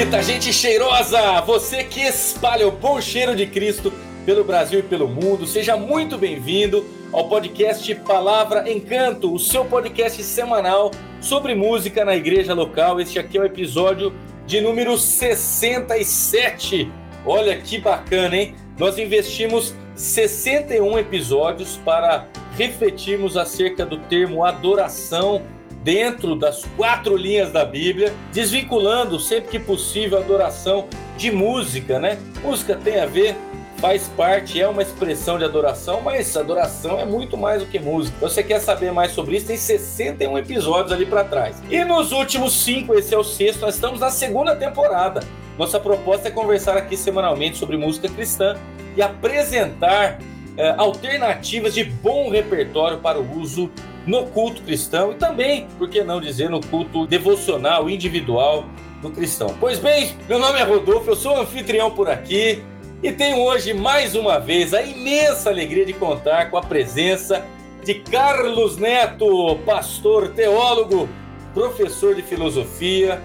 bonita, gente cheirosa! Você que espalha o bom cheiro de Cristo pelo Brasil e pelo mundo, seja muito bem-vindo ao podcast Palavra Encanto, o seu podcast semanal sobre música na igreja local. Este aqui é o episódio de número 67. Olha que bacana, hein? Nós investimos 61 episódios para refletirmos acerca do termo adoração dentro das quatro linhas da Bíblia, desvinculando sempre que possível a adoração de música, né? Música tem a ver, faz parte, é uma expressão de adoração, mas adoração é muito mais do que música. Você quer saber mais sobre isso? Tem 61 episódios ali para trás. E nos últimos cinco, esse é o sexto, nós estamos na segunda temporada. Nossa proposta é conversar aqui semanalmente sobre música cristã e apresentar eh, alternativas de bom repertório para o uso no culto cristão e também, por que não dizer, no culto devocional, individual do cristão. Pois bem, meu nome é Rodolfo, eu sou anfitrião por aqui e tenho hoje mais uma vez a imensa alegria de contar com a presença de Carlos Neto, pastor, teólogo, professor de filosofia,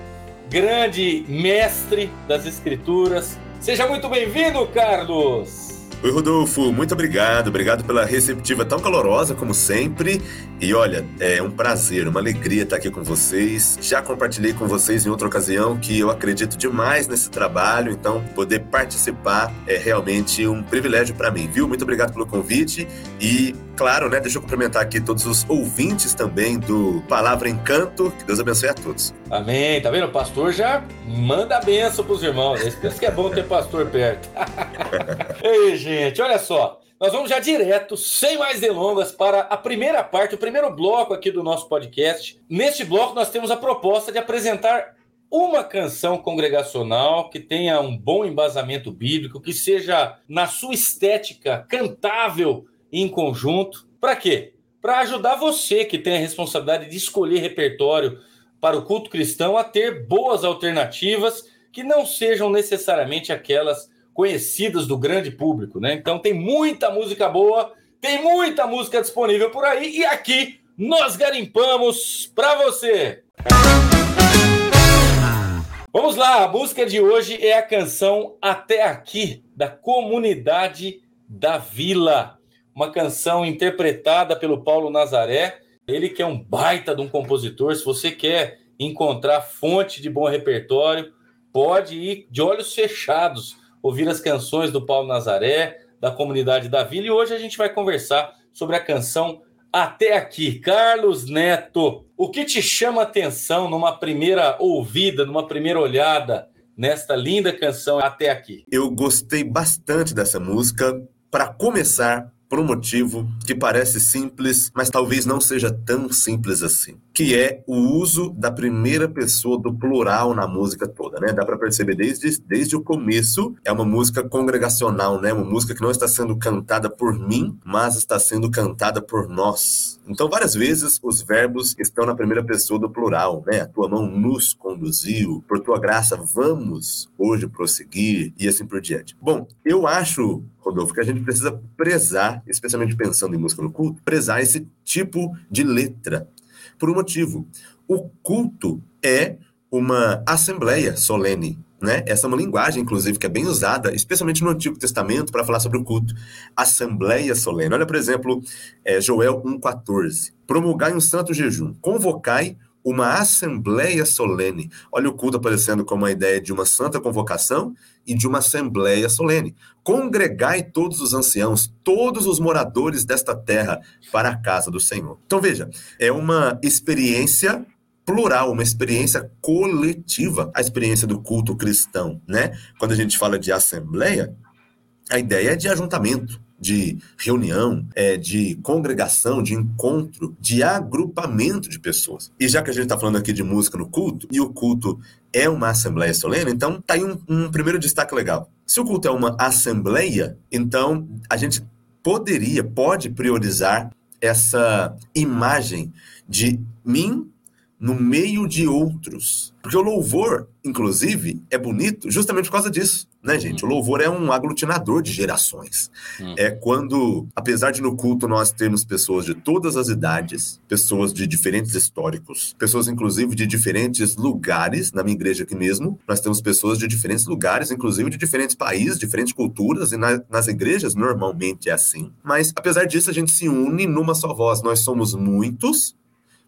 grande mestre das escrituras. Seja muito bem-vindo, Carlos! Oi, Rodolfo, muito obrigado. Obrigado pela receptiva tão calorosa como sempre. E olha, é um prazer, uma alegria estar aqui com vocês. Já compartilhei com vocês em outra ocasião que eu acredito demais nesse trabalho, então poder participar é realmente um privilégio para mim, viu? Muito obrigado pelo convite e claro, né, deixa eu cumprimentar aqui todos os ouvintes também do Palavra Encanto. Que Deus abençoe a todos. Amém. Tá vendo? O pastor já manda a benção pros irmãos. É isso que é bom ter pastor perto. Ei, gente, olha só. Nós vamos já direto, sem mais delongas, para a primeira parte, o primeiro bloco aqui do nosso podcast. Neste bloco, nós temos a proposta de apresentar uma canção congregacional que tenha um bom embasamento bíblico, que seja, na sua estética, cantável em conjunto. Para quê? Para ajudar você que tem a responsabilidade de escolher repertório para o culto cristão a ter boas alternativas que não sejam necessariamente aquelas conhecidas do grande público, né? Então tem muita música boa, tem muita música disponível por aí e aqui nós garimpamos para você. Vamos lá, a música de hoje é a canção Até Aqui da comunidade da Vila, uma canção interpretada pelo Paulo Nazaré, ele que é um baita de um compositor, se você quer encontrar fonte de bom repertório, pode ir de olhos fechados ouvir as canções do Paulo Nazaré, da comunidade da Vila, e hoje a gente vai conversar sobre a canção Até Aqui. Carlos Neto, o que te chama atenção numa primeira ouvida, numa primeira olhada nesta linda canção Até Aqui? Eu gostei bastante dessa música. Para começar, por um motivo que parece simples, mas talvez não seja tão simples assim, que é o uso da primeira pessoa do plural na música toda, né? Dá para perceber desde, desde o começo, é uma música congregacional, né? Uma música que não está sendo cantada por mim, mas está sendo cantada por nós. Então, várias vezes os verbos estão na primeira pessoa do plural, né? A tua mão nos conduziu, por tua graça vamos hoje prosseguir e assim por diante. Bom, eu acho Rodolfo, que a gente precisa prezar, especialmente pensando em música no culto, prezar esse tipo de letra. Por um motivo. O culto é uma assembleia solene. Né? Essa é uma linguagem, inclusive, que é bem usada, especialmente no Antigo Testamento, para falar sobre o culto. Assembleia solene. Olha, por exemplo, é, Joel 1,14. Promulgai um santo jejum, convocai uma assembleia solene. Olha o culto aparecendo como a ideia de uma santa convocação e de uma assembleia solene. Congregai todos os anciãos, todos os moradores desta terra para a casa do Senhor. Então veja, é uma experiência plural, uma experiência coletiva, a experiência do culto cristão, né? Quando a gente fala de assembleia, a ideia é de ajuntamento, de reunião, é, de congregação, de encontro, de agrupamento de pessoas. E já que a gente está falando aqui de música no culto, e o culto é uma assembleia solene, então tá aí um, um primeiro destaque legal. Se o culto é uma assembleia, então a gente poderia, pode priorizar essa imagem de mim no meio de outros. Porque o louvor, inclusive, é bonito justamente por causa disso, né, gente? O louvor é um aglutinador de gerações. Hum. É quando, apesar de no culto nós termos pessoas de todas as idades, pessoas de diferentes históricos, pessoas inclusive de diferentes lugares, na minha igreja aqui mesmo, nós temos pessoas de diferentes lugares, inclusive de diferentes países, diferentes culturas, e na, nas igrejas normalmente é assim. Mas, apesar disso, a gente se une numa só voz. Nós somos muitos,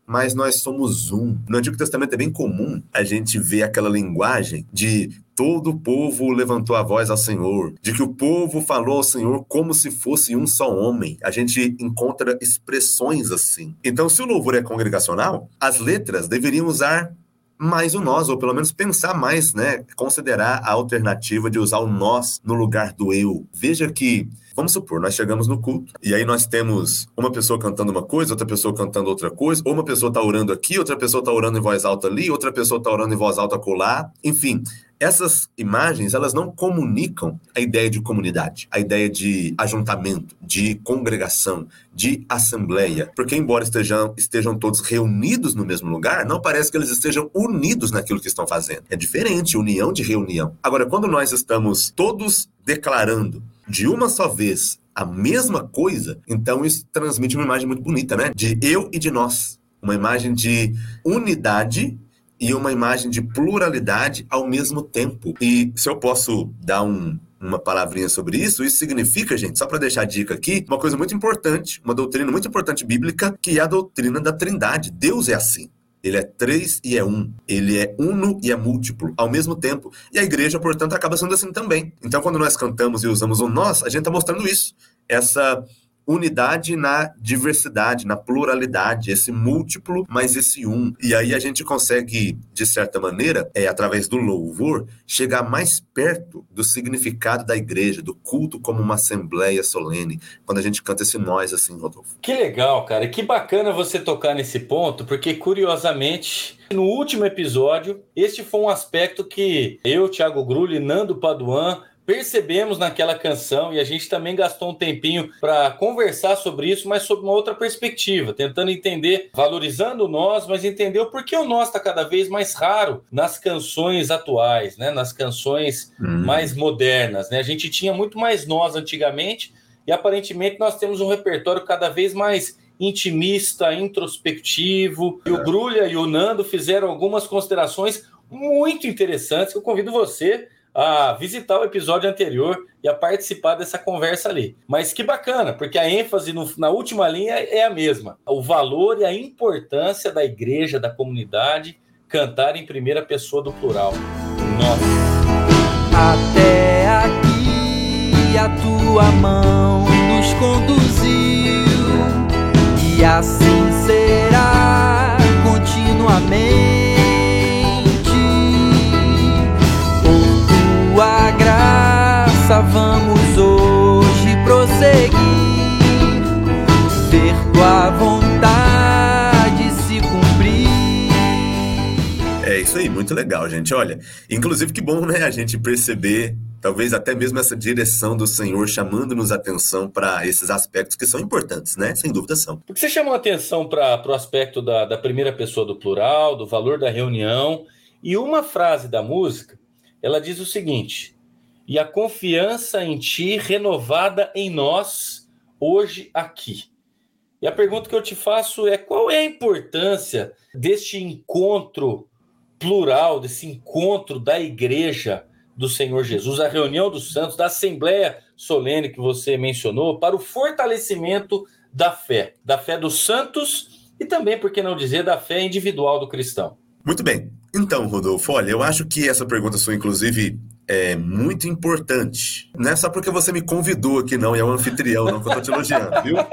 mas nós somos um. No Antigo Testamento é bem comum a gente ver aquela linguagem de todo o povo levantou a voz ao Senhor, de que o povo falou ao Senhor como se fosse um só homem. A gente encontra expressões assim. Então, se o louvor é congregacional, as letras deveriam usar mais o nós, ou pelo menos pensar mais, né? Considerar a alternativa de usar o nós no lugar do eu. Veja que Vamos supor, nós chegamos no culto e aí nós temos uma pessoa cantando uma coisa, outra pessoa cantando outra coisa, ou uma pessoa está orando aqui, outra pessoa está orando em voz alta ali, outra pessoa está orando em voz alta colar. Enfim, essas imagens, elas não comunicam a ideia de comunidade, a ideia de ajuntamento, de congregação, de assembleia. Porque, embora estejam, estejam todos reunidos no mesmo lugar, não parece que eles estejam unidos naquilo que estão fazendo. É diferente, união de reunião. Agora, quando nós estamos todos declarando de uma só vez a mesma coisa, então isso transmite uma imagem muito bonita, né? De eu e de nós. Uma imagem de unidade e uma imagem de pluralidade ao mesmo tempo. E se eu posso dar um, uma palavrinha sobre isso, isso significa, gente, só para deixar a dica aqui, uma coisa muito importante, uma doutrina muito importante bíblica, que é a doutrina da Trindade. Deus é assim. Ele é três e é um. Ele é uno e é múltiplo ao mesmo tempo. E a igreja, portanto, acaba sendo assim também. Então, quando nós cantamos e usamos o nós, a gente está mostrando isso. Essa unidade na diversidade, na pluralidade, esse múltiplo, mas esse um. E aí a gente consegue, de certa maneira, é, através do louvor, chegar mais perto do significado da igreja, do culto como uma assembleia solene, quando a gente canta esse nós assim, Rodolfo. Que legal, cara. E que bacana você tocar nesse ponto, porque curiosamente no último episódio, este foi um aspecto que eu, Thiago Grulli Nando Paduan percebemos naquela canção e a gente também gastou um tempinho para conversar sobre isso, mas sob uma outra perspectiva, tentando entender, valorizando nós, mas entender o porquê o nós está cada vez mais raro nas canções atuais, né? nas canções hum. mais modernas. Né? A gente tinha muito mais nós antigamente e aparentemente nós temos um repertório cada vez mais intimista, introspectivo. E o Brulha e o Nando fizeram algumas considerações muito interessantes que eu convido você a visitar o episódio anterior e a participar dessa conversa ali. Mas que bacana, porque a ênfase no, na última linha é a mesma. O valor e a importância da igreja, da comunidade, cantar em primeira pessoa do plural. Nossa. Até aqui a tua mão nos conduziu e assim será continuamente legal, gente. Olha, inclusive que bom, né, a gente perceber talvez até mesmo essa direção do Senhor chamando-nos atenção para esses aspectos que são importantes, né? Sem dúvida são. Por que você chamou atenção para o aspecto da, da primeira pessoa do plural, do valor da reunião, e uma frase da música ela diz o seguinte: e a confiança em ti renovada em nós hoje aqui. E a pergunta que eu te faço é: qual é a importância deste encontro plural, desse encontro da igreja do Senhor Jesus, a reunião dos santos, da assembleia solene que você mencionou, para o fortalecimento da fé, da fé dos santos e também, por que não dizer, da fé individual do cristão? Muito bem. Então, Rodolfo, olha, eu acho que essa pergunta sua, inclusive, é muito importante. Não é só porque você me convidou aqui, não, e é o anfitrião, não, que eu tô te elogiando, viu?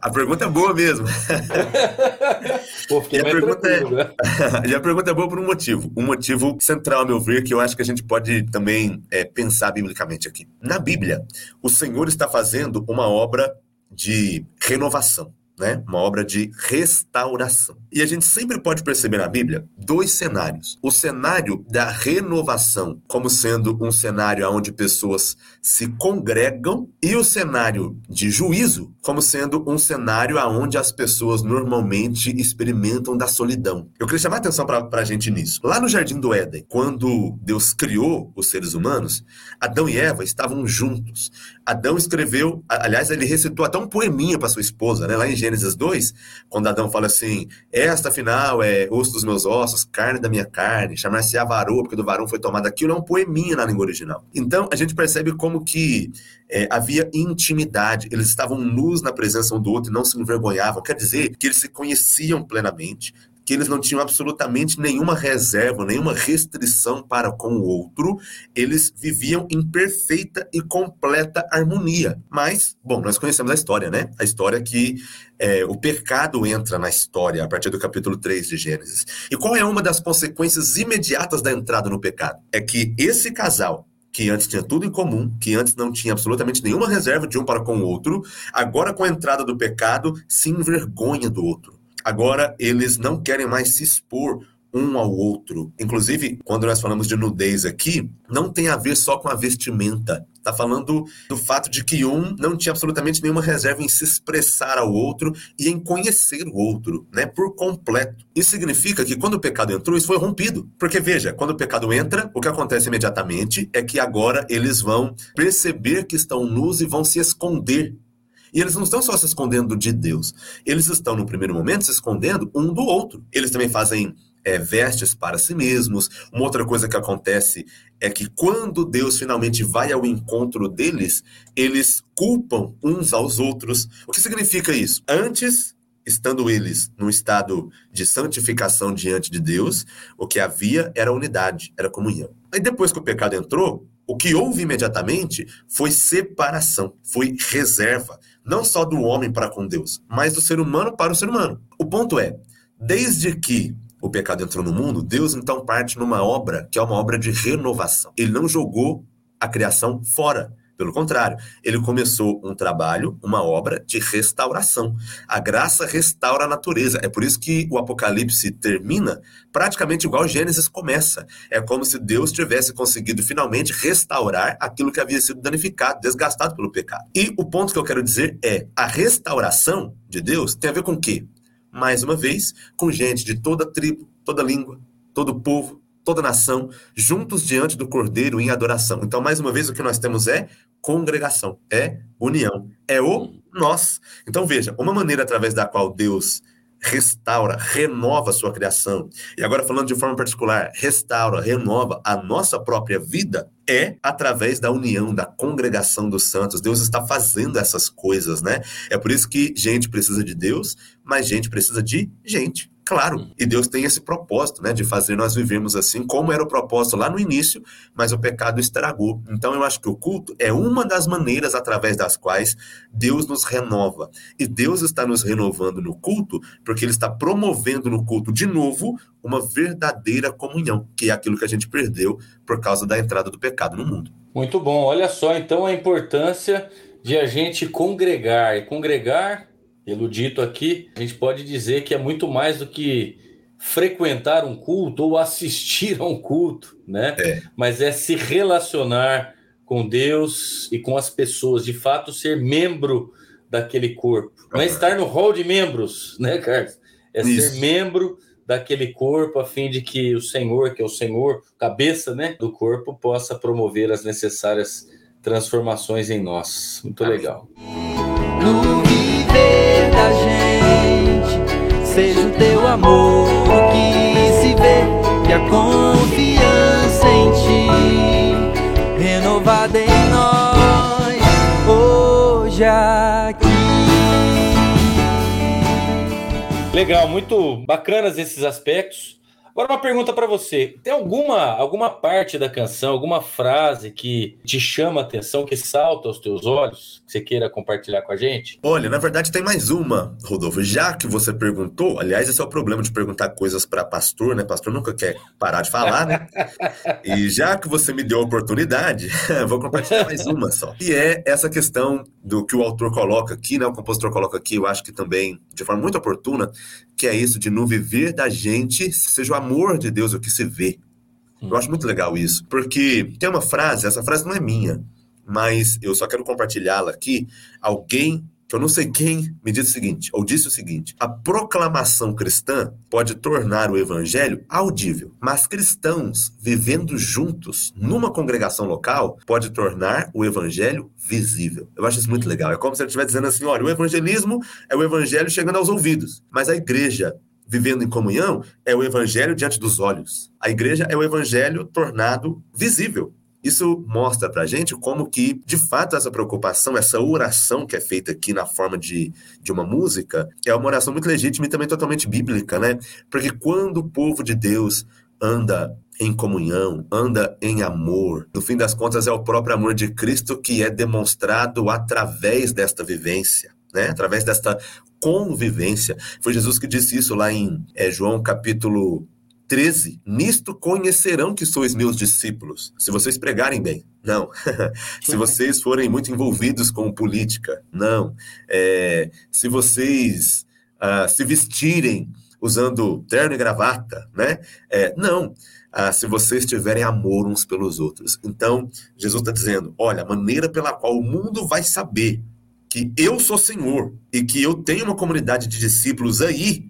a pergunta é boa mesmo. Pô, e, a pergunta é... e a pergunta é boa por um motivo. Um motivo central, a meu ver, que eu acho que a gente pode também é, pensar biblicamente aqui. Na Bíblia, o Senhor está fazendo uma obra de renovação né? Uma obra de restauração. E a gente sempre pode perceber na Bíblia dois cenários. O cenário da renovação, como sendo um cenário onde pessoas se congregam, e o cenário de juízo, como sendo um cenário onde as pessoas normalmente experimentam da solidão. Eu queria chamar a atenção para a gente nisso. Lá no Jardim do Éden, quando Deus criou os seres humanos, Adão e Eva estavam juntos. Adão escreveu, aliás, ele recitou até um poeminha para sua esposa, né? Lá em Gênesis 2, quando Adão fala assim: Esta afinal é osso dos meus ossos, carne da minha carne, chamar-se a porque do varão foi tomado aquilo, é um poeminha na língua original. Então, a gente percebe como que é, havia intimidade, eles estavam nus na presença um do outro e não se envergonhavam. Quer dizer que eles se conheciam plenamente, que eles não tinham absolutamente nenhuma reserva, nenhuma restrição para com o outro, eles viviam em perfeita e completa harmonia. Mas, bom, nós conhecemos a história, né? A história que é, o pecado entra na história a partir do capítulo 3 de Gênesis. E qual é uma das consequências imediatas da entrada no pecado? É que esse casal, que antes tinha tudo em comum, que antes não tinha absolutamente nenhuma reserva de um para com o outro, agora com a entrada do pecado se envergonha do outro. Agora, eles não querem mais se expor um ao outro. Inclusive, quando nós falamos de nudez aqui, não tem a ver só com a vestimenta. Está falando do fato de que um não tinha absolutamente nenhuma reserva em se expressar ao outro e em conhecer o outro, né, por completo. Isso significa que quando o pecado entrou, isso foi rompido. Porque veja, quando o pecado entra, o que acontece imediatamente é que agora eles vão perceber que estão nus e vão se esconder e eles não estão só se escondendo de Deus, eles estão, no primeiro momento, se escondendo um do outro. Eles também fazem é, vestes para si mesmos. Uma outra coisa que acontece é que quando Deus finalmente vai ao encontro deles, eles culpam uns aos outros. O que significa isso? Antes, estando eles num estado de santificação diante de Deus, o que havia era unidade, era comunhão. Aí depois que o pecado entrou, o que houve imediatamente foi separação, foi reserva, não só do homem para com Deus, mas do ser humano para o ser humano. O ponto é, desde que o pecado entrou no mundo, Deus então parte numa obra que é uma obra de renovação. Ele não jogou a criação fora. Pelo contrário, ele começou um trabalho, uma obra de restauração. A graça restaura a natureza. É por isso que o Apocalipse termina praticamente igual Gênesis começa. É como se Deus tivesse conseguido finalmente restaurar aquilo que havia sido danificado, desgastado pelo pecado. E o ponto que eu quero dizer é: a restauração de Deus tem a ver com o quê? Mais uma vez, com gente de toda tribo, toda língua, todo povo, toda nação, juntos diante do Cordeiro em adoração. Então, mais uma vez, o que nós temos é congregação, é união, é o nós. Então, veja, uma maneira através da qual Deus restaura, renova a sua criação. E agora falando de forma particular, restaura, renova a nossa própria vida é através da união, da congregação dos santos. Deus está fazendo essas coisas, né? É por isso que gente precisa de Deus, mas gente precisa de gente. Claro, uhum. e Deus tem esse propósito, né, de fazer nós vivermos assim, como era o propósito lá no início, mas o pecado estragou. Então eu acho que o culto é uma das maneiras através das quais Deus nos renova. E Deus está nos renovando no culto, porque ele está promovendo no culto de novo uma verdadeira comunhão, que é aquilo que a gente perdeu por causa da entrada do pecado no mundo. Muito bom. Olha só então a importância de a gente congregar. E congregar pelo dito aqui, a gente pode dizer que é muito mais do que frequentar um culto ou assistir a um culto, né? É. Mas é se relacionar com Deus e com as pessoas, de fato ser membro daquele corpo. Não é estar no hall de membros, né, Carlos? É Isso. ser membro daquele corpo a fim de que o Senhor, que é o Senhor, cabeça, né, do corpo, possa promover as necessárias transformações em nós. Muito Amém. legal seja o teu amor que se vê e a confiança em ti renovada em nós hoje aqui. Legal, muito bacanas esses aspectos. Agora uma pergunta para você. Tem alguma, alguma parte da canção, alguma frase que te chama a atenção, que salta aos teus olhos, que você queira compartilhar com a gente? Olha, na verdade tem mais uma, Rodolfo. Já que você perguntou, aliás, esse é o problema de perguntar coisas para pastor, né? Pastor nunca quer parar de falar, né? e já que você me deu a oportunidade, vou compartilhar mais uma só. E é essa questão do que o autor coloca aqui, né? O compositor coloca aqui, eu acho que também de forma muito oportuna, que é isso de no viver da gente seja o amor de Deus o que se vê. Eu acho muito legal isso, porque tem uma frase, essa frase não é minha, mas eu só quero compartilhá-la aqui. Alguém que eu não sei quem me disse o seguinte, ou disse o seguinte: a proclamação cristã pode tornar o evangelho audível, mas cristãos vivendo juntos numa congregação local pode tornar o evangelho visível. Eu acho isso muito legal. É como se ele estivesse dizendo assim: olha, o evangelismo é o evangelho chegando aos ouvidos, mas a igreja vivendo em comunhão é o evangelho diante dos olhos. A igreja é o evangelho tornado visível. Isso mostra para a gente como que, de fato, essa preocupação, essa oração que é feita aqui na forma de, de uma música, é uma oração muito legítima e também totalmente bíblica, né? Porque quando o povo de Deus anda em comunhão, anda em amor. No fim das contas, é o próprio amor de Cristo que é demonstrado através desta vivência, né? Através desta convivência. Foi Jesus que disse isso lá em é, João capítulo 13. Nisto conhecerão que sois meus discípulos, se vocês pregarem bem. Não. se vocês forem muito envolvidos com política. Não. É, se vocês uh, se vestirem usando terno e gravata, né? É, não. Ah, se vocês tiverem amor uns pelos outros. Então, Jesus está dizendo: olha, a maneira pela qual o mundo vai saber que eu sou Senhor e que eu tenho uma comunidade de discípulos aí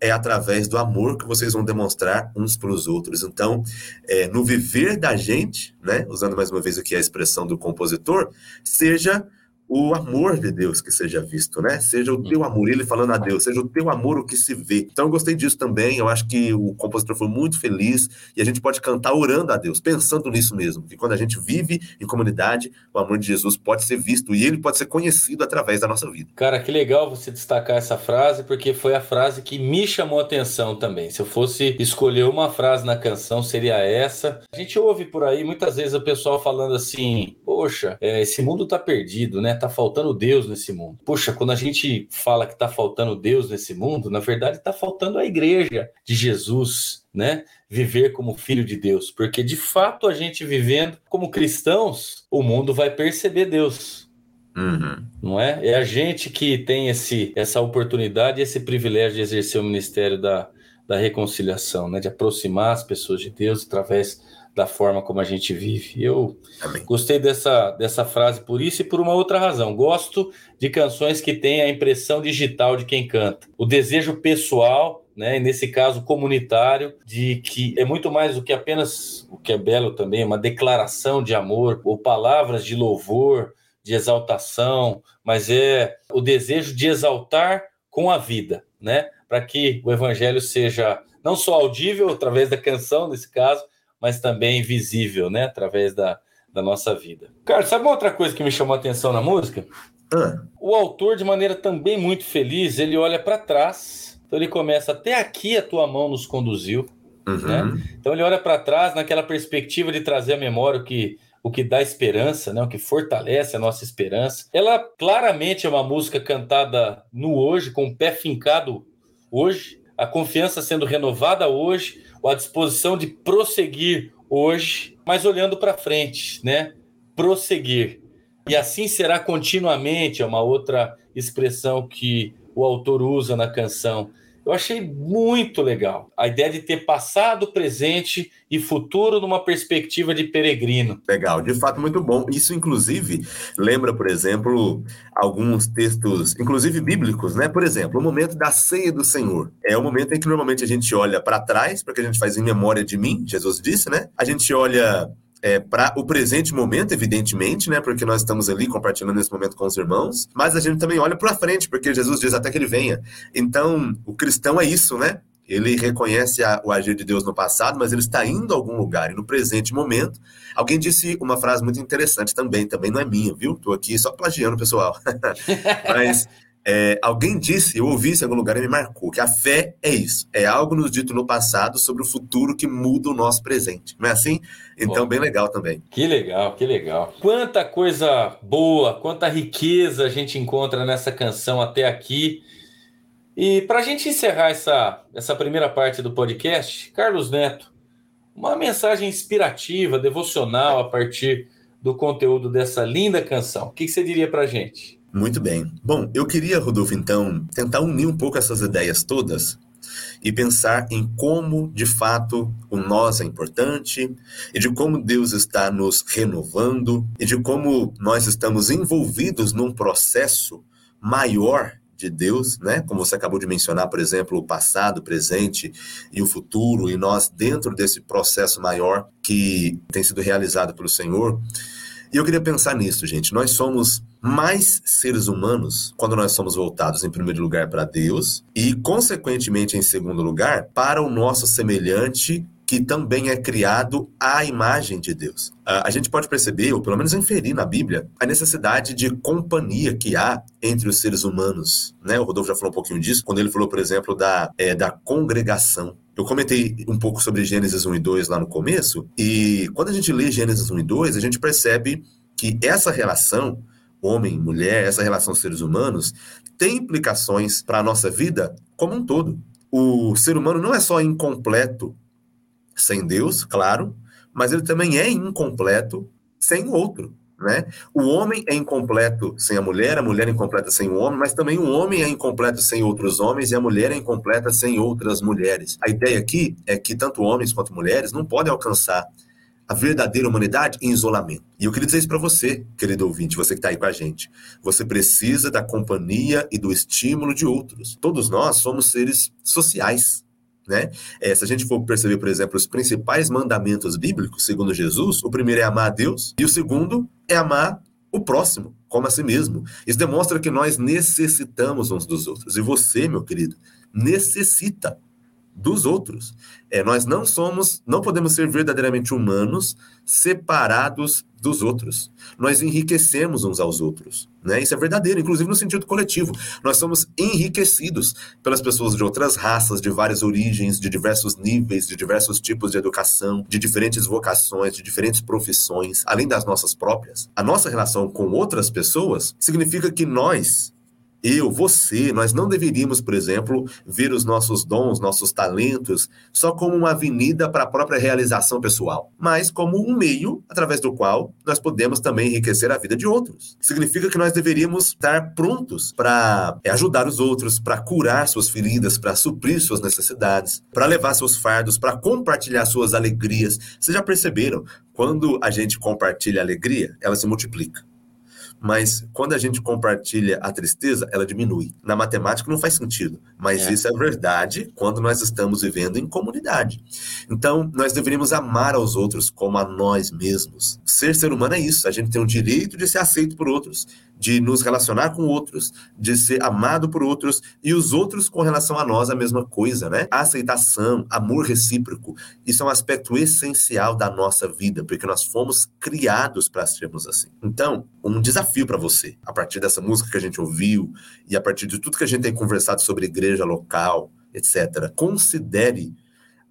é através do amor que vocês vão demonstrar uns para os outros. Então, é, no viver da gente, né, usando mais uma vez aqui a expressão do compositor, seja o amor de Deus que seja visto, né? Seja o teu amor, ele falando a Deus, seja o teu amor o que se vê. Então eu gostei disso também, eu acho que o compositor foi muito feliz e a gente pode cantar orando a Deus, pensando nisso mesmo, que quando a gente vive em comunidade, o amor de Jesus pode ser visto e ele pode ser conhecido através da nossa vida. Cara, que legal você destacar essa frase, porque foi a frase que me chamou a atenção também. Se eu fosse escolher uma frase na canção, seria essa. A gente ouve por aí muitas vezes o pessoal falando assim: Poxa, é, esse mundo tá perdido, né? Tá faltando Deus nesse mundo. Poxa, quando a gente fala que tá faltando Deus nesse mundo, na verdade tá faltando a igreja de Jesus, né? Viver como filho de Deus, porque de fato a gente vivendo como cristãos, o mundo vai perceber Deus. Uhum. Não é? É a gente que tem esse, essa oportunidade, esse privilégio de exercer o ministério da, da reconciliação, né? De aproximar as pessoas de Deus através da forma como a gente vive. Eu Amém. gostei dessa, dessa frase por isso e por uma outra razão. Gosto de canções que têm a impressão digital de quem canta. O desejo pessoal, né, e nesse caso comunitário, de que é muito mais do que apenas o que é belo também, uma declaração de amor ou palavras de louvor, de exaltação, mas é o desejo de exaltar com a vida, né? Para que o evangelho seja não só audível através da canção, nesse caso, mas também visível, né? Através da, da nossa vida. Cara, sabe uma outra coisa que me chamou a atenção na música? Ah. O autor, de maneira também muito feliz, ele olha para trás. Então ele começa até aqui a tua mão nos conduziu. Uhum. Né? Então ele olha para trás naquela perspectiva de trazer a memória o que o que dá esperança, né? o que fortalece a nossa esperança. Ela claramente é uma música cantada no hoje, com o pé fincado hoje, a confiança sendo renovada hoje, a disposição de prosseguir hoje, mas olhando para frente, né? Prosseguir. E assim será continuamente, é uma outra expressão que o autor usa na canção. Eu achei muito legal a ideia de ter passado, presente e futuro numa perspectiva de peregrino. Legal, de fato muito bom. Isso inclusive lembra, por exemplo, alguns textos, inclusive bíblicos, né? Por exemplo, o momento da ceia do Senhor. É o momento em que normalmente a gente olha para trás, porque a gente faz em memória de mim, Jesus disse, né? A gente olha é, para o presente momento, evidentemente, né? Porque nós estamos ali compartilhando esse momento com os irmãos, mas a gente também olha para frente, porque Jesus diz até que ele venha. Então, o cristão é isso, né? Ele reconhece a, o agir de Deus no passado, mas ele está indo a algum lugar. E no presente momento, alguém disse uma frase muito interessante também, também não é minha, viu? Estou aqui só plagiando, pessoal. mas É, alguém disse, eu ouvi isso em algum lugar e me marcou, que a fé é isso. É algo nos dito no passado sobre o futuro que muda o nosso presente. Não é assim? Então, Bom, bem legal também. Que legal, que legal. Quanta coisa boa, quanta riqueza a gente encontra nessa canção até aqui. E para a gente encerrar essa, essa primeira parte do podcast, Carlos Neto, uma mensagem inspirativa, devocional a partir do conteúdo dessa linda canção. O que, que você diria para a gente? Muito bem. Bom, eu queria, Rodolfo, então, tentar unir um pouco essas ideias todas e pensar em como, de fato, o nós é importante e de como Deus está nos renovando e de como nós estamos envolvidos num processo maior de Deus, né? Como você acabou de mencionar, por exemplo, o passado, o presente e o futuro, e nós dentro desse processo maior que tem sido realizado pelo Senhor. E eu queria pensar nisso, gente. Nós somos mais seres humanos quando nós somos voltados, em primeiro lugar, para Deus e, consequentemente, em segundo lugar, para o nosso semelhante que também é criado à imagem de Deus. A gente pode perceber, ou pelo menos inferir na Bíblia, a necessidade de companhia que há entre os seres humanos. Né? O Rodolfo já falou um pouquinho disso, quando ele falou, por exemplo, da, é, da congregação. Eu comentei um pouco sobre Gênesis 1 e 2 lá no começo, e quando a gente lê Gênesis 1 e 2, a gente percebe que essa relação homem mulher, essa relação seres humanos, tem implicações para a nossa vida como um todo. O ser humano não é só incompleto sem Deus, claro, mas ele também é incompleto sem o outro. Né? O homem é incompleto sem a mulher, a mulher é incompleta sem o homem, mas também o homem é incompleto sem outros homens e a mulher é incompleta sem outras mulheres. A ideia aqui é que tanto homens quanto mulheres não podem alcançar a verdadeira humanidade em isolamento. E eu queria dizer isso para você, querido ouvinte, você que está aí com a gente. Você precisa da companhia e do estímulo de outros. Todos nós somos seres sociais. Né? É, se a gente for perceber, por exemplo, os principais mandamentos bíblicos, segundo Jesus, o primeiro é amar a Deus e o segundo é amar o próximo, como a si mesmo. Isso demonstra que nós necessitamos uns dos outros. E você, meu querido, necessita dos outros. É, nós não somos, não podemos ser verdadeiramente humanos separados dos outros. Nós enriquecemos uns aos outros. Né? Isso é verdadeiro, inclusive no sentido coletivo. Nós somos enriquecidos pelas pessoas de outras raças, de várias origens, de diversos níveis, de diversos tipos de educação, de diferentes vocações, de diferentes profissões, além das nossas próprias. A nossa relação com outras pessoas significa que nós eu, você, nós não deveríamos, por exemplo, ver os nossos dons, nossos talentos, só como uma avenida para a própria realização pessoal, mas como um meio através do qual nós podemos também enriquecer a vida de outros. Significa que nós deveríamos estar prontos para é, ajudar os outros, para curar suas feridas, para suprir suas necessidades, para levar seus fardos, para compartilhar suas alegrias. Vocês já perceberam? Quando a gente compartilha alegria, ela se multiplica mas quando a gente compartilha a tristeza, ela diminui. Na matemática não faz sentido, mas é. isso é verdade quando nós estamos vivendo em comunidade. Então, nós deveríamos amar aos outros como a nós mesmos. Ser ser humano é isso, a gente tem o direito de ser aceito por outros, de nos relacionar com outros, de ser amado por outros e os outros com relação a nós a mesma coisa, né? Aceitação, amor recíproco, isso é um aspecto essencial da nossa vida, porque nós fomos criados para sermos assim. Então, um desafio para você, a partir dessa música que a gente ouviu e a partir de tudo que a gente tem conversado sobre igreja local, etc. Considere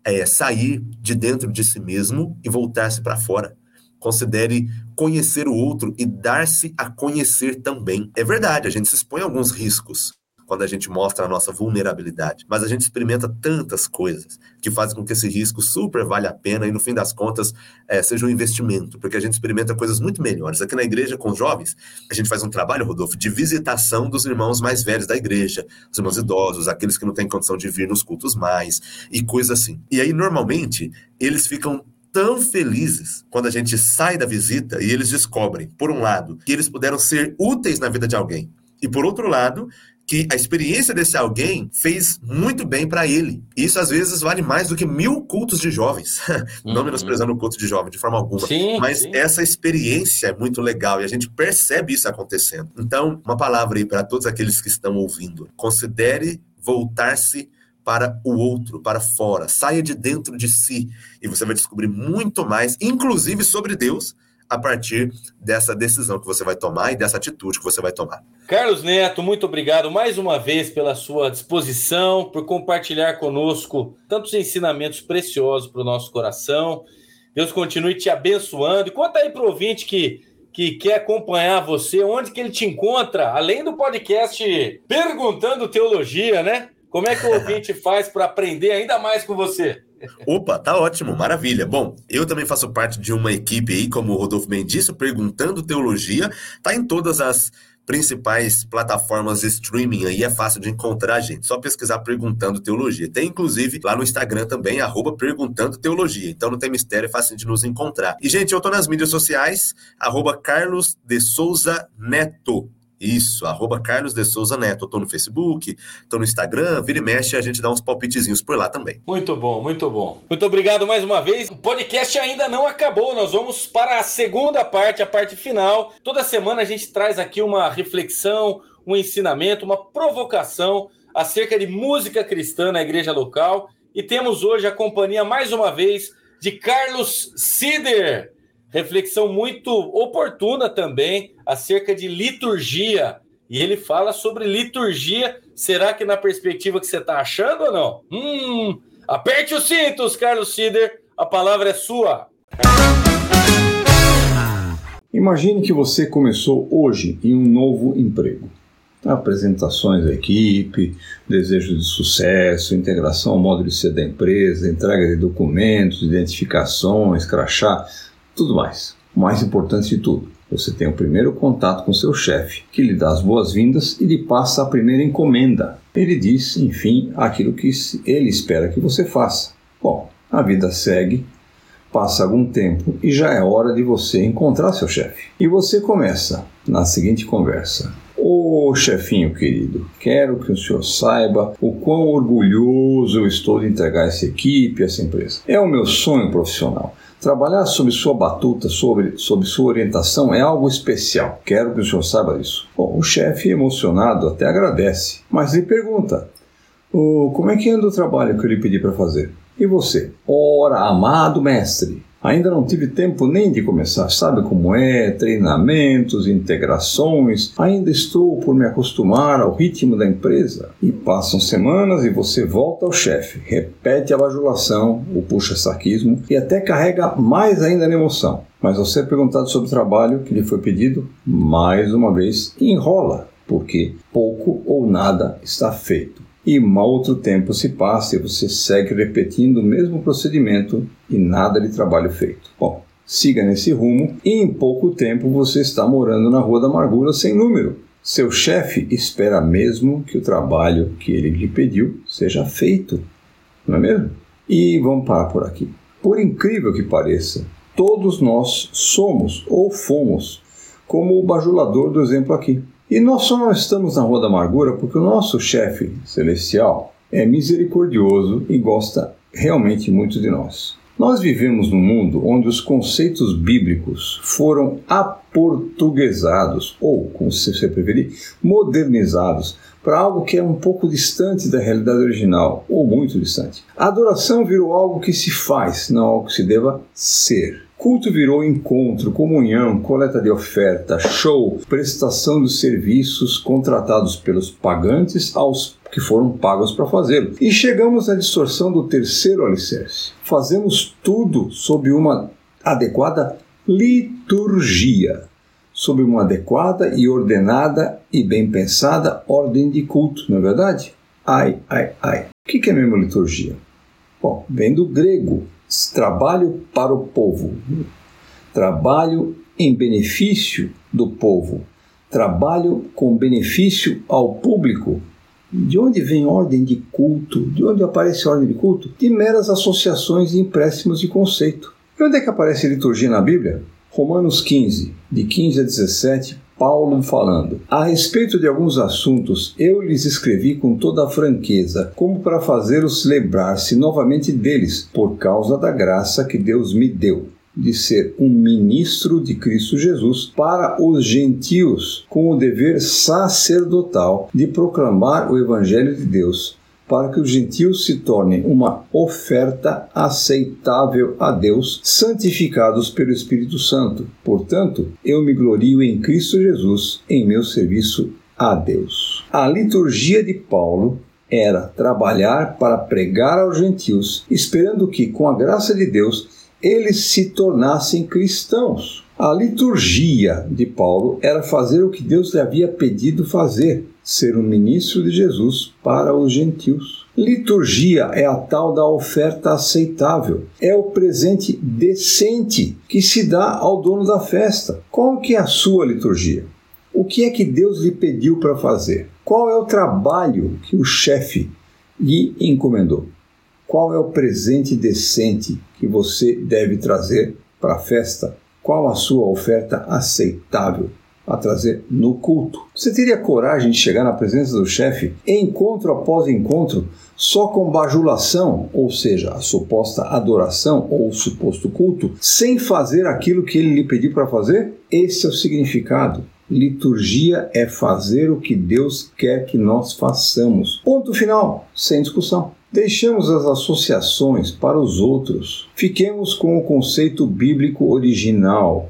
é, sair de dentro de si mesmo e voltar-se para fora. Considere conhecer o outro e dar-se a conhecer também. É verdade, a gente se expõe a alguns riscos quando a gente mostra a nossa vulnerabilidade, mas a gente experimenta tantas coisas que fazem com que esse risco super vale a pena e no fim das contas é, seja um investimento, porque a gente experimenta coisas muito melhores. Aqui na igreja com os jovens, a gente faz um trabalho, Rodolfo, de visitação dos irmãos mais velhos da igreja, os irmãos idosos, aqueles que não têm condição de vir nos cultos mais e coisas assim. E aí normalmente eles ficam tão felizes quando a gente sai da visita e eles descobrem, por um lado, que eles puderam ser úteis na vida de alguém, e por outro lado, que a experiência desse alguém fez muito bem para ele. Isso às vezes vale mais do que mil cultos de jovens. Uhum. Não menosprezando o culto de jovem de forma alguma. Sim, mas sim. essa experiência é muito legal e a gente percebe isso acontecendo. Então, uma palavra aí para todos aqueles que estão ouvindo: considere voltar-se para o outro, para fora. Saia de dentro de si e você vai descobrir muito mais, inclusive sobre Deus, a partir dessa decisão que você vai tomar e dessa atitude que você vai tomar. Carlos Neto, muito obrigado mais uma vez pela sua disposição, por compartilhar conosco tantos ensinamentos preciosos para o nosso coração. Deus continue te abençoando. E conta aí para o ouvinte que, que quer acompanhar você, onde que ele te encontra, além do podcast Perguntando Teologia, né? Como é que o ouvinte faz para aprender ainda mais com você? Opa, tá ótimo, maravilha. Bom, eu também faço parte de uma equipe aí, como o Rodolfo bem disse, Perguntando Teologia. Tá em todas as principais plataformas streaming aí, é fácil de encontrar gente. Só pesquisar Perguntando Teologia. Tem inclusive lá no Instagram também, arroba Perguntando Teologia. Então não tem mistério, é fácil de nos encontrar. E, gente, eu tô nas mídias sociais, arroba Carlos de Souza Neto. Isso, arroba Carlos de Souza Neto. Eu tô no Facebook, tô no Instagram, vira e mexe, a gente dá uns palpitezinhos por lá também. Muito bom, muito bom. Muito obrigado mais uma vez. O podcast ainda não acabou, nós vamos para a segunda parte, a parte final. Toda semana a gente traz aqui uma reflexão, um ensinamento, uma provocação acerca de música cristã na igreja local. E temos hoje a companhia, mais uma vez, de Carlos Sider reflexão muito oportuna também acerca de liturgia. E ele fala sobre liturgia. Será que na perspectiva que você está achando ou não? Hum, aperte os cintos, Carlos Sider. A palavra é sua. Imagine que você começou hoje em um novo emprego. Apresentações da equipe, desejo de sucesso, integração ao modo de ser da empresa, entrega de documentos, identificações, crachá, tudo mais. O mais importante de tudo, você tem o primeiro contato com seu chefe, que lhe dá as boas-vindas e lhe passa a primeira encomenda. Ele diz, enfim, aquilo que ele espera que você faça. Bom, a vida segue, passa algum tempo e já é hora de você encontrar seu chefe. E você começa na seguinte conversa: Ô oh, chefinho querido, quero que o senhor saiba o quão orgulhoso eu estou de entregar essa equipe, essa empresa. É o meu sonho profissional. Trabalhar sob sua batuta, sobre, sob sua orientação, é algo especial. Quero que o senhor saiba disso. Bom, o chefe, emocionado, até agradece, mas lhe pergunta: oh, como é que anda o trabalho que eu lhe pedi para fazer? E você? Ora, amado mestre, Ainda não tive tempo nem de começar, sabe como é? Treinamentos, integrações. Ainda estou por me acostumar ao ritmo da empresa. E passam semanas e você volta ao chefe, repete a bajulação, o puxa-saquismo e até carrega mais ainda na emoção. Mas ao ser perguntado sobre o trabalho que lhe foi pedido, mais uma vez enrola, porque pouco ou nada está feito e outro tempo se passa e você segue repetindo o mesmo procedimento e nada de trabalho feito. Bom, siga nesse rumo e em pouco tempo você está morando na Rua da Amargura sem número. Seu chefe espera mesmo que o trabalho que ele lhe pediu seja feito, não é mesmo? E vamos parar por aqui. Por incrível que pareça, todos nós somos ou fomos como o bajulador do exemplo aqui. E nós só não estamos na Rua da Amargura porque o nosso chefe celestial é misericordioso e gosta realmente muito de nós. Nós vivemos num mundo onde os conceitos bíblicos foram aportuguesados, ou, como você preferir, modernizados, para algo que é um pouco distante da realidade original, ou muito distante. A adoração virou algo que se faz, não algo que se deva ser. Culto virou encontro, comunhão, coleta de oferta, show, prestação de serviços contratados pelos pagantes aos que foram pagos para fazê-lo. E chegamos à distorção do terceiro alicerce. Fazemos tudo sob uma adequada liturgia, sob uma adequada e ordenada e bem pensada ordem de culto, não é verdade? Ai, ai, ai. O que é mesmo liturgia? Bom, vem do grego trabalho para o povo, trabalho em benefício do povo, trabalho com benefício ao público. De onde vem ordem de culto? De onde aparece ordem de culto? De meras associações e empréstimos de conceito. E onde é que aparece liturgia na Bíblia? Romanos 15, de 15 a 17, Paulo falando: A respeito de alguns assuntos, eu lhes escrevi com toda a franqueza, como para fazê-los lembrar-se novamente deles, por causa da graça que Deus me deu de ser um ministro de Cristo Jesus para os gentios, com o dever sacerdotal de proclamar o Evangelho de Deus, para que os gentios se tornem uma oferta aceitável a Deus, santificados pelo Espírito Santo. Portanto, eu me glorio em Cristo Jesus em meu serviço a Deus. A liturgia de Paulo era trabalhar para pregar aos gentios, esperando que, com a graça de Deus, eles se tornassem cristãos. A liturgia de Paulo era fazer o que Deus lhe havia pedido fazer, ser um ministro de Jesus para os gentios. Liturgia é a tal da oferta aceitável. É o presente decente que se dá ao dono da festa. Qual que é a sua liturgia? O que é que Deus lhe pediu para fazer? Qual é o trabalho que o chefe lhe encomendou? Qual é o presente decente que você deve trazer para a festa? Qual a sua oferta aceitável a trazer no culto? Você teria coragem de chegar na presença do chefe, encontro após encontro, só com bajulação, ou seja, a suposta adoração ou o suposto culto, sem fazer aquilo que ele lhe pediu para fazer? Esse é o significado Liturgia é fazer o que Deus quer que nós façamos. Ponto final, sem discussão. Deixemos as associações para os outros. Fiquemos com o conceito bíblico original.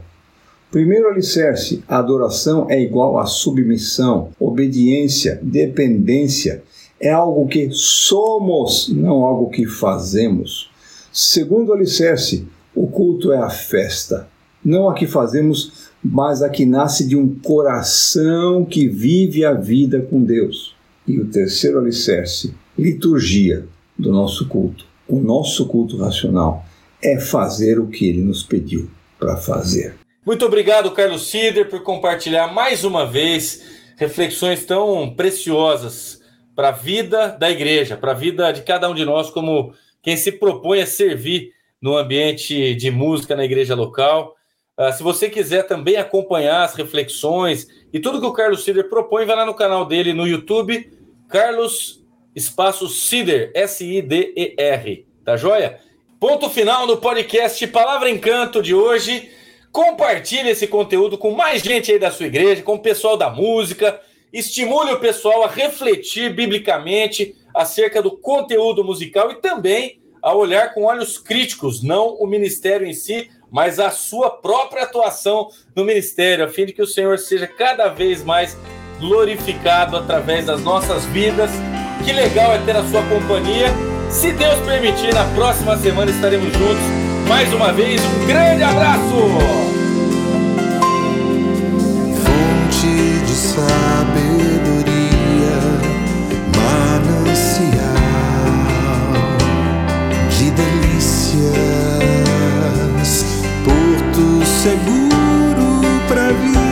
Primeiro alicerce: a adoração é igual a submissão, obediência, dependência. É algo que somos, não algo que fazemos. Segundo alicerce: o culto é a festa, não a que fazemos mas a que nasce de um coração que vive a vida com Deus. E o terceiro alicerce, liturgia do nosso culto. O nosso culto racional é fazer o que ele nos pediu para fazer. Muito obrigado, Carlos Sider, por compartilhar mais uma vez reflexões tão preciosas para a vida da igreja, para a vida de cada um de nós, como quem se propõe a servir no ambiente de música na igreja local. Uh, se você quiser também acompanhar as reflexões e tudo que o Carlos Sider propõe, vai lá no canal dele no YouTube, Carlos Espaço Sider, S-I-D-E-R, tá joia? Ponto final no podcast Palavra Encanto de hoje. Compartilhe esse conteúdo com mais gente aí da sua igreja, com o pessoal da música. Estimule o pessoal a refletir biblicamente acerca do conteúdo musical e também a olhar com olhos críticos, não o ministério em si, mas a sua própria atuação no ministério, a fim de que o Senhor seja cada vez mais glorificado através das nossas vidas. Que legal é ter a sua companhia. Se Deus permitir, na próxima semana estaremos juntos. Mais uma vez, um grande abraço! Fonte de sabedoria, manancial de delícias, porto seguro para vir.